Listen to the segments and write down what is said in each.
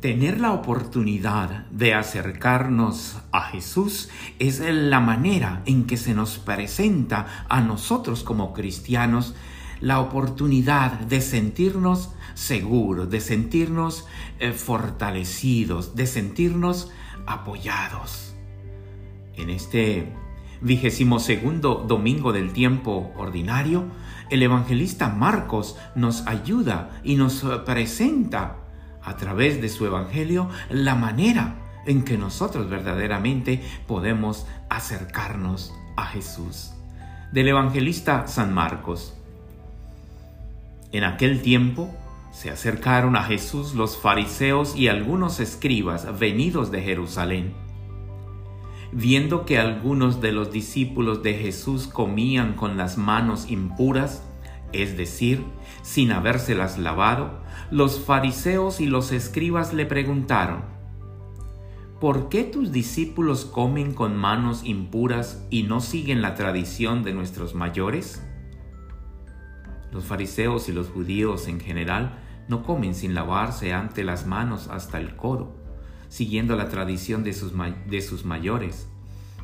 Tener la oportunidad de acercarnos a Jesús es la manera en que se nos presenta a nosotros como cristianos la oportunidad de sentirnos seguros, de sentirnos eh, fortalecidos, de sentirnos apoyados. En este vigésimo segundo domingo del tiempo ordinario, el evangelista Marcos nos ayuda y nos presenta a través de su Evangelio la manera en que nosotros verdaderamente podemos acercarnos a Jesús. Del evangelista San Marcos. En aquel tiempo se acercaron a Jesús los fariseos y algunos escribas venidos de Jerusalén. Viendo que algunos de los discípulos de Jesús comían con las manos impuras, es decir, sin habérselas lavado, los fariseos y los escribas le preguntaron, ¿por qué tus discípulos comen con manos impuras y no siguen la tradición de nuestros mayores? Los fariseos y los judíos en general no comen sin lavarse ante las manos hasta el codo, siguiendo la tradición de sus, de sus mayores.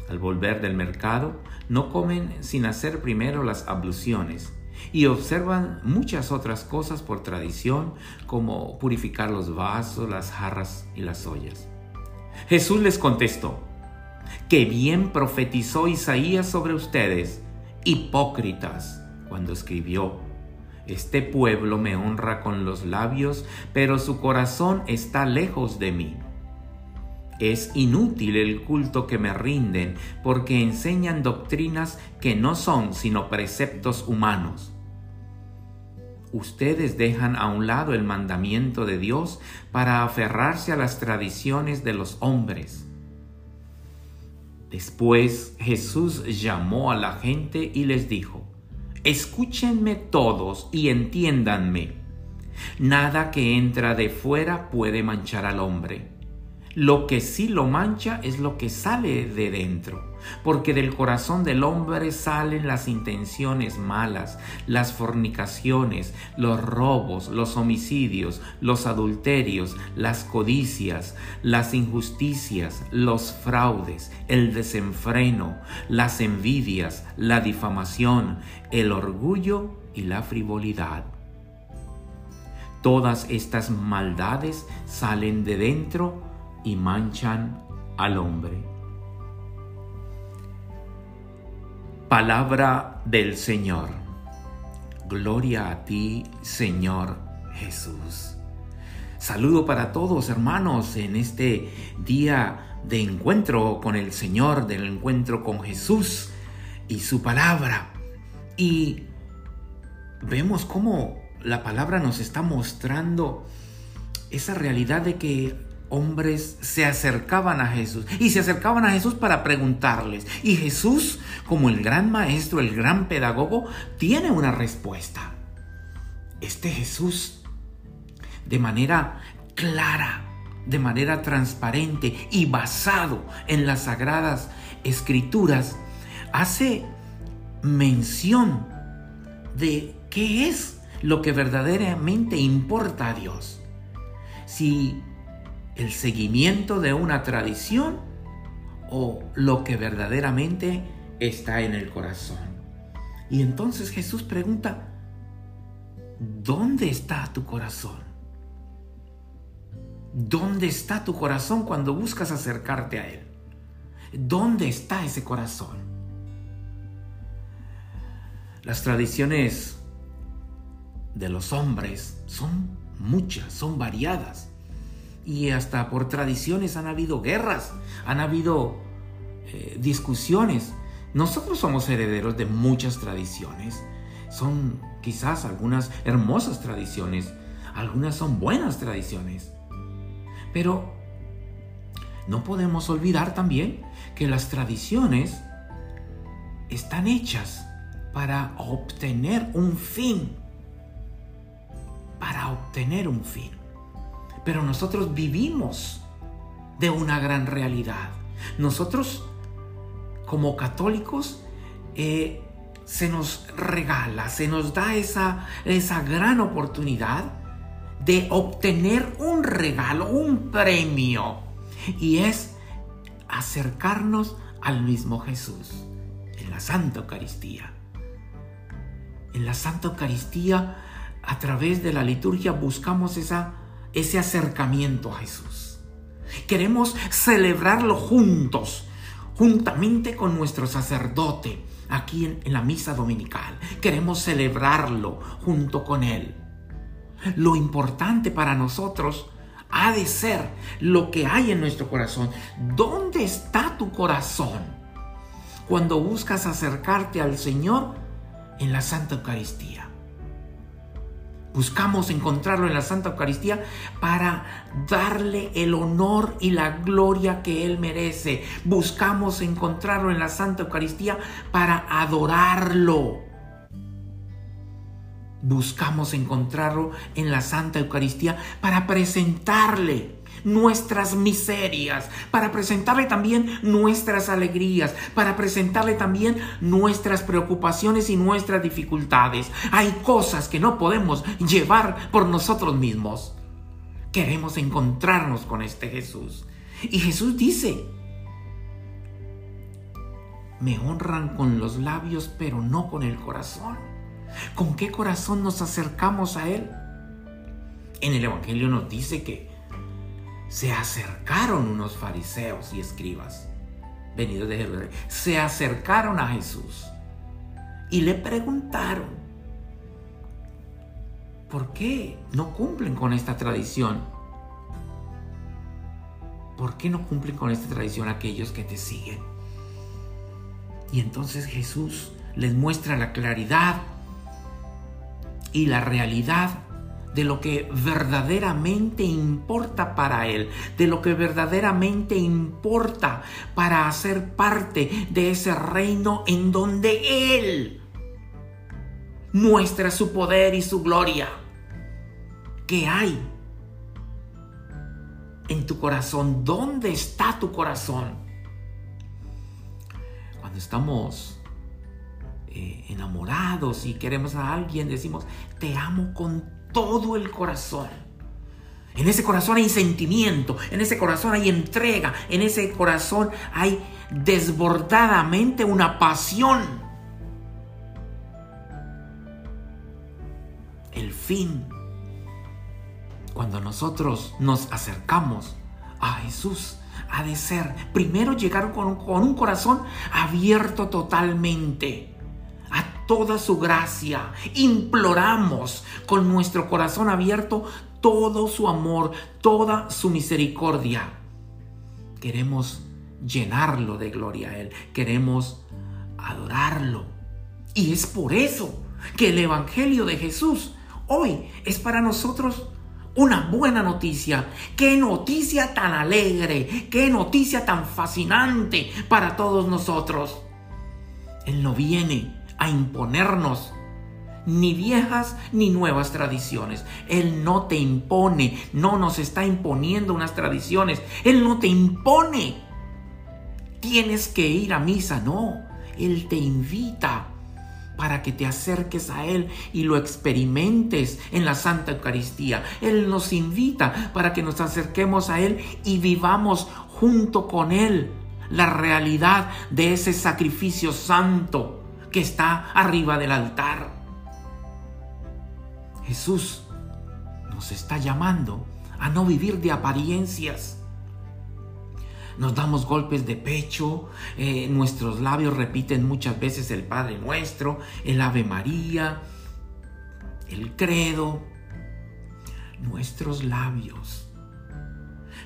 Al volver del mercado, no comen sin hacer primero las abluciones y observan muchas otras cosas por tradición, como purificar los vasos, las jarras y las ollas. Jesús les contestó, que bien profetizó Isaías sobre ustedes, hipócritas, cuando escribió, este pueblo me honra con los labios, pero su corazón está lejos de mí. Es inútil el culto que me rinden porque enseñan doctrinas que no son sino preceptos humanos. Ustedes dejan a un lado el mandamiento de Dios para aferrarse a las tradiciones de los hombres. Después Jesús llamó a la gente y les dijo, Escúchenme todos y entiéndanme. Nada que entra de fuera puede manchar al hombre lo que sí lo mancha es lo que sale de dentro, porque del corazón del hombre salen las intenciones malas, las fornicaciones, los robos, los homicidios, los adulterios, las codicias, las injusticias, los fraudes, el desenfreno, las envidias, la difamación, el orgullo y la frivolidad. Todas estas maldades salen de dentro y manchan al hombre. Palabra del Señor. Gloria a ti, Señor Jesús. Saludo para todos, hermanos, en este día de encuentro con el Señor, del encuentro con Jesús y su palabra. Y vemos cómo la palabra nos está mostrando esa realidad de que hombres se acercaban a Jesús y se acercaban a Jesús para preguntarles. Y Jesús, como el gran maestro, el gran pedagogo, tiene una respuesta. Este Jesús, de manera clara, de manera transparente y basado en las sagradas escrituras, hace mención de qué es lo que verdaderamente importa a Dios. Si el seguimiento de una tradición o lo que verdaderamente está en el corazón. Y entonces Jesús pregunta, ¿dónde está tu corazón? ¿Dónde está tu corazón cuando buscas acercarte a Él? ¿Dónde está ese corazón? Las tradiciones de los hombres son muchas, son variadas y hasta por tradiciones han habido guerras, han habido eh, discusiones. Nosotros somos herederos de muchas tradiciones. Son quizás algunas hermosas tradiciones, algunas son buenas tradiciones. Pero no podemos olvidar también que las tradiciones están hechas para obtener un fin. Para obtener un fin. Pero nosotros vivimos de una gran realidad. Nosotros, como católicos, eh, se nos regala, se nos da esa, esa gran oportunidad de obtener un regalo, un premio. Y es acercarnos al mismo Jesús en la Santa Eucaristía. En la Santa Eucaristía, a través de la liturgia, buscamos esa, ese acercamiento a Jesús. Queremos celebrarlo juntos, juntamente con nuestro sacerdote, aquí en, la misa dominical. Queremos celebrarlo junto con Él. Lo importante para nosotros ha de ser lo que hay en nuestro corazón. ¿Dónde está tu corazón? Cuando buscas acercarte al Señor en la Santa Eucaristía. Buscamos encontrarlo en la Santa Eucaristía para darle el honor y la gloria que Él merece. Buscamos encontrarlo en la Santa Eucaristía para adorarlo buscamos encontrarlo en la Santa Eucaristía para presentarle nuestras miserias, para presentarle también nuestras alegrías, para presentarle también nuestras preocupaciones y nuestras dificultades. Hay cosas que no podemos llevar por nosotros mismos. Queremos encontrarnos con este Jesús. Y Jesús dice, me honran con los labios, pero no con el corazón. ¿Con qué corazón nos acercamos a Él? En el Evangelio nos dice que se acercaron unos fariseos y escribas venidos de Jerusalén. Se acercaron a Jesús y le preguntaron, ¿por qué no cumplen con esta tradición? ¿Por qué no cumplen con esta tradición aquellos que te siguen? Y entonces Jesús les muestra la claridad y la realidad de lo que verdaderamente importa para Él, de lo que verdaderamente importa para hacer parte de ese reino en donde Él muestra su poder y su gloria. ¿Qué hay en tu corazón? ¿Dónde está tu corazón? Cuando estamos eh, enamorados y queremos a alguien, decimos, te amo con todo el corazón. En ese corazón hay sentimiento, en ese corazón hay entrega, en ese corazón hay desbordadamente una pasión. El fin, cuando nosotros nos acercamos a Jesús, ha de ser primero llegar con, con un corazón abierto totalmente toda su gracia. Imploramos con nuestro corazón abierto todo su amor, toda su misericordia. Queremos llenarlo de gloria a Él. Queremos adorarlo. Y es por eso que el Evangelio de Jesús hoy es para nosotros una buena noticia. Qué noticia tan alegre, qué noticia tan fascinante para todos nosotros. Él no viene a imponernos ni viejas ni nuevas tradiciones. Él no te impone, no nos está imponiendo unas tradiciones. Él no te impone. Tienes que ir a misa, no. Él te invita para que te acerques a Él y lo experimentes en la Santa Eucaristía. Él nos invita para que nos acerquemos a Él y vivamos junto con Él la realidad de ese sacrificio santo que está arriba del altar. Jesús nos está llamando a no vivir de apariencias. Nos damos golpes de pecho, eh, nuestros labios repiten muchas veces el Padre Nuestro, el Ave María, el credo. Nuestros labios,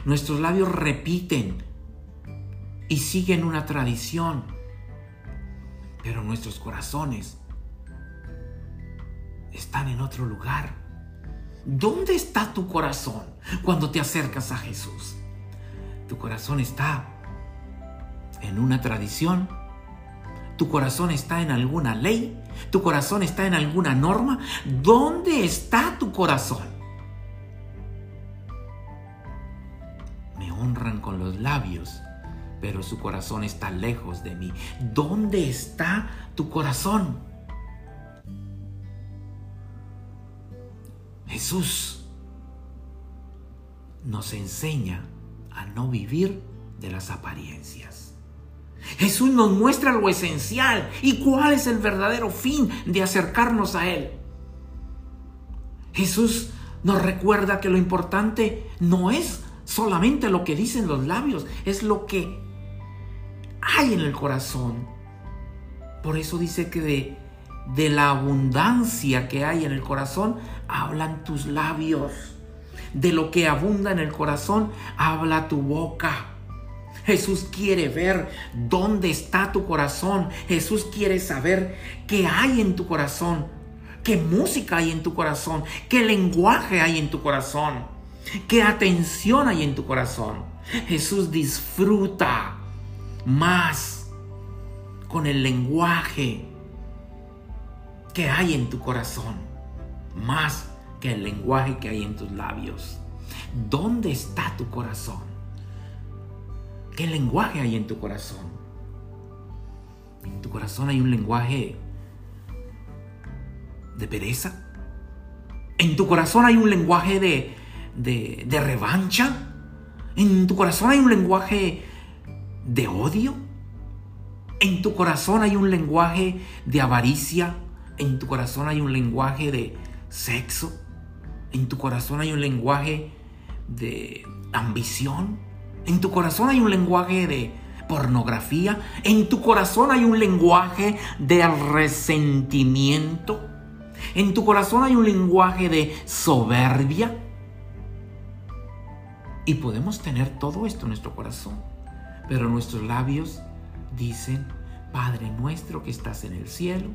nuestros labios repiten y siguen una tradición pero nuestros corazones están en otro lugar. ¿Dónde está tu corazón cuando te acercas a Jesús? Tu corazón está en una tradición. Tu corazón está en alguna ley. Tu corazón está en alguna norma. ¿Dónde está tu corazón? Me honran con los labios, pero su corazón está lejos de mí. ¿Dónde está tu corazón? Jesús nos enseña a no vivir de las apariencias. Jesús nos muestra lo esencial y cuál es el verdadero fin de acercarnos a Él. Jesús nos recuerda que lo importante no es solamente lo que dicen los labios, es lo que hay en el corazón. Por eso dice que de, de la abundancia que hay en el corazón hablan tus labios. De lo que abunda en el corazón habla tu boca. Jesús quiere ver dónde está tu corazón. Jesús quiere saber qué hay en tu corazón, qué música hay en tu corazón, qué lenguaje hay en tu corazón, qué atención hay en tu corazón. Jesús disfruta más con el lenguaje que hay en tu corazón, más que el lenguaje que hay en tus labios. ¿Dónde está tu corazón? ¿Qué lenguaje hay en tu corazón? En tu corazón hay un lenguaje de pereza. En tu corazón hay un lenguaje de, de, de revancha. En tu corazón hay un lenguaje de odio. En tu corazón hay un lenguaje de avaricia. En tu corazón hay un lenguaje de sexo. En tu corazón hay un lenguaje de ambición. En tu corazón hay un lenguaje de pornografía. En tu corazón hay un lenguaje de resentimiento. En tu corazón hay un lenguaje de soberbia. Y podemos tener todo esto en nuestro corazón. Pero nuestros labios dicen, Padre nuestro que estás en el cielo,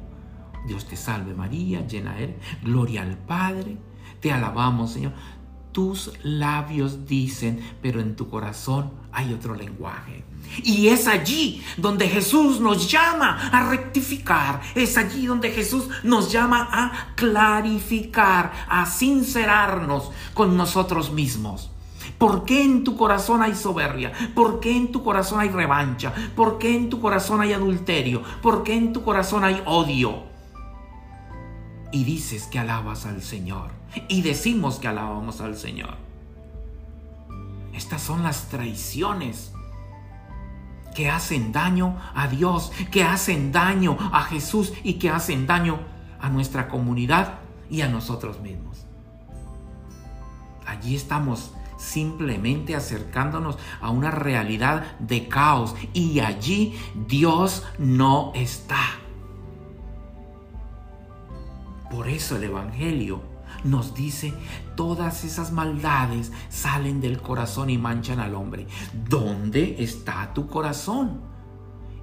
Dios te salve María, llena eres, gloria al Padre, te alabamos Señor. Tus labios dicen, pero en tu corazón hay otro lenguaje. Y es allí donde Jesús nos llama a rectificar. Es allí donde Jesús nos llama a clarificar, a sincerarnos con nosotros mismos. ¿Por qué en tu corazón hay soberbia? ¿Por qué en tu corazón hay revancha? ¿Por qué en tu corazón hay adulterio? ¿Por qué en tu corazón hay odio? Y dices que alabas al Señor. Y decimos que alabamos al Señor. Estas son las traiciones que hacen daño a Dios, que hacen daño a Jesús y que hacen daño a nuestra comunidad y a nosotros mismos. Allí estamos simplemente acercándonos a una realidad de caos y allí Dios no está. Por eso el Evangelio nos dice, todas esas maldades salen del corazón y manchan al hombre. ¿Dónde está tu corazón?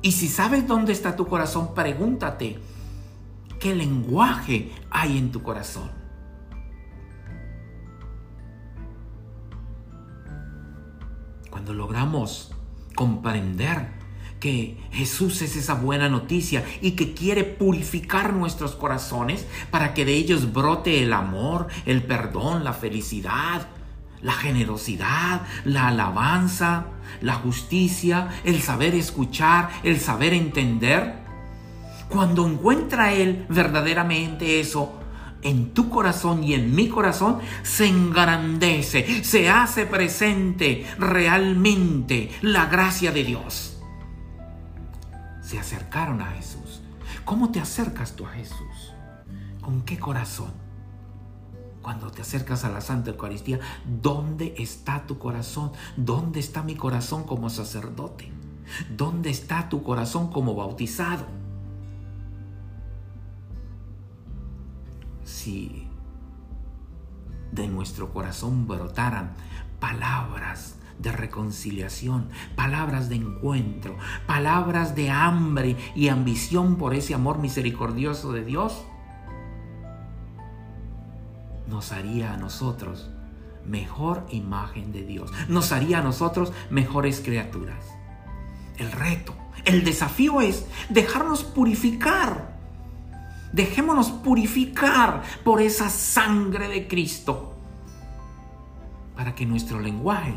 Y si sabes dónde está tu corazón, pregúntate, ¿qué lenguaje hay en tu corazón? Cuando logramos comprender que Jesús es esa buena noticia y que quiere purificar nuestros corazones para que de ellos brote el amor, el perdón, la felicidad, la generosidad, la alabanza, la justicia, el saber escuchar, el saber entender. Cuando encuentra Él verdaderamente eso, en tu corazón y en mi corazón se engrandece, se hace presente realmente la gracia de Dios. Se acercaron a Jesús. ¿Cómo te acercas tú a Jesús? ¿Con qué corazón? Cuando te acercas a la Santa Eucaristía, ¿dónde está tu corazón? ¿Dónde está mi corazón como sacerdote? ¿Dónde está tu corazón como bautizado? Si de nuestro corazón brotaran palabras de reconciliación, palabras de encuentro, palabras de hambre y ambición por ese amor misericordioso de Dios, nos haría a nosotros mejor imagen de Dios, nos haría a nosotros mejores criaturas. El reto, el desafío es dejarnos purificar Dejémonos purificar por esa sangre de Cristo para que nuestro lenguaje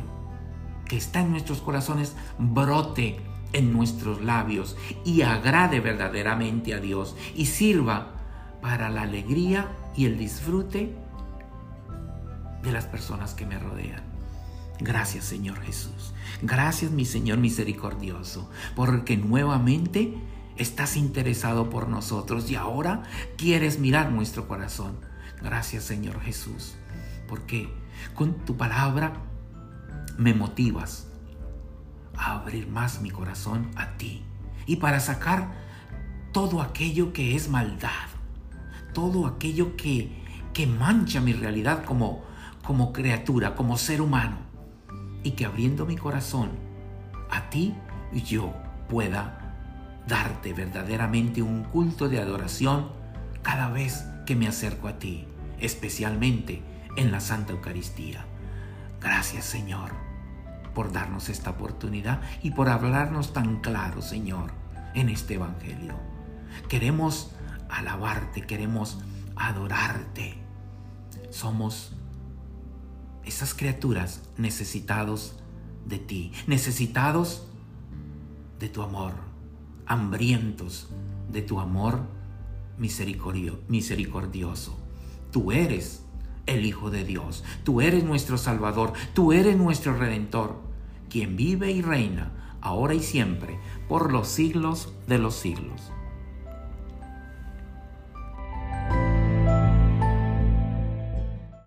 que está en nuestros corazones brote en nuestros labios y agrade verdaderamente a Dios y sirva para la alegría y el disfrute de las personas que me rodean. Gracias Señor Jesús. Gracias mi Señor misericordioso, porque nuevamente estás interesado por nosotros y ahora quieres mirar nuestro corazón. Gracias Señor Jesús, porque con tu palabra me motivas a abrir más mi corazón a ti y para sacar todo aquello que es maldad, todo aquello que, que mancha mi realidad como, como criatura, como ser humano, y que abriendo mi corazón a ti yo pueda darte verdaderamente un culto de adoración cada vez que me acerco a ti, especialmente en la Santa Eucaristía. Gracias Señor por darnos esta oportunidad y por hablarnos tan claro, Señor, en este Evangelio. Queremos alabarte, queremos adorarte. Somos esas criaturas necesitados de ti, necesitados de tu amor, hambrientos de tu amor misericordioso. Tú eres el Hijo de Dios. Tú eres nuestro Salvador, tú eres nuestro Redentor, quien vive y reina ahora y siempre por los siglos de los siglos.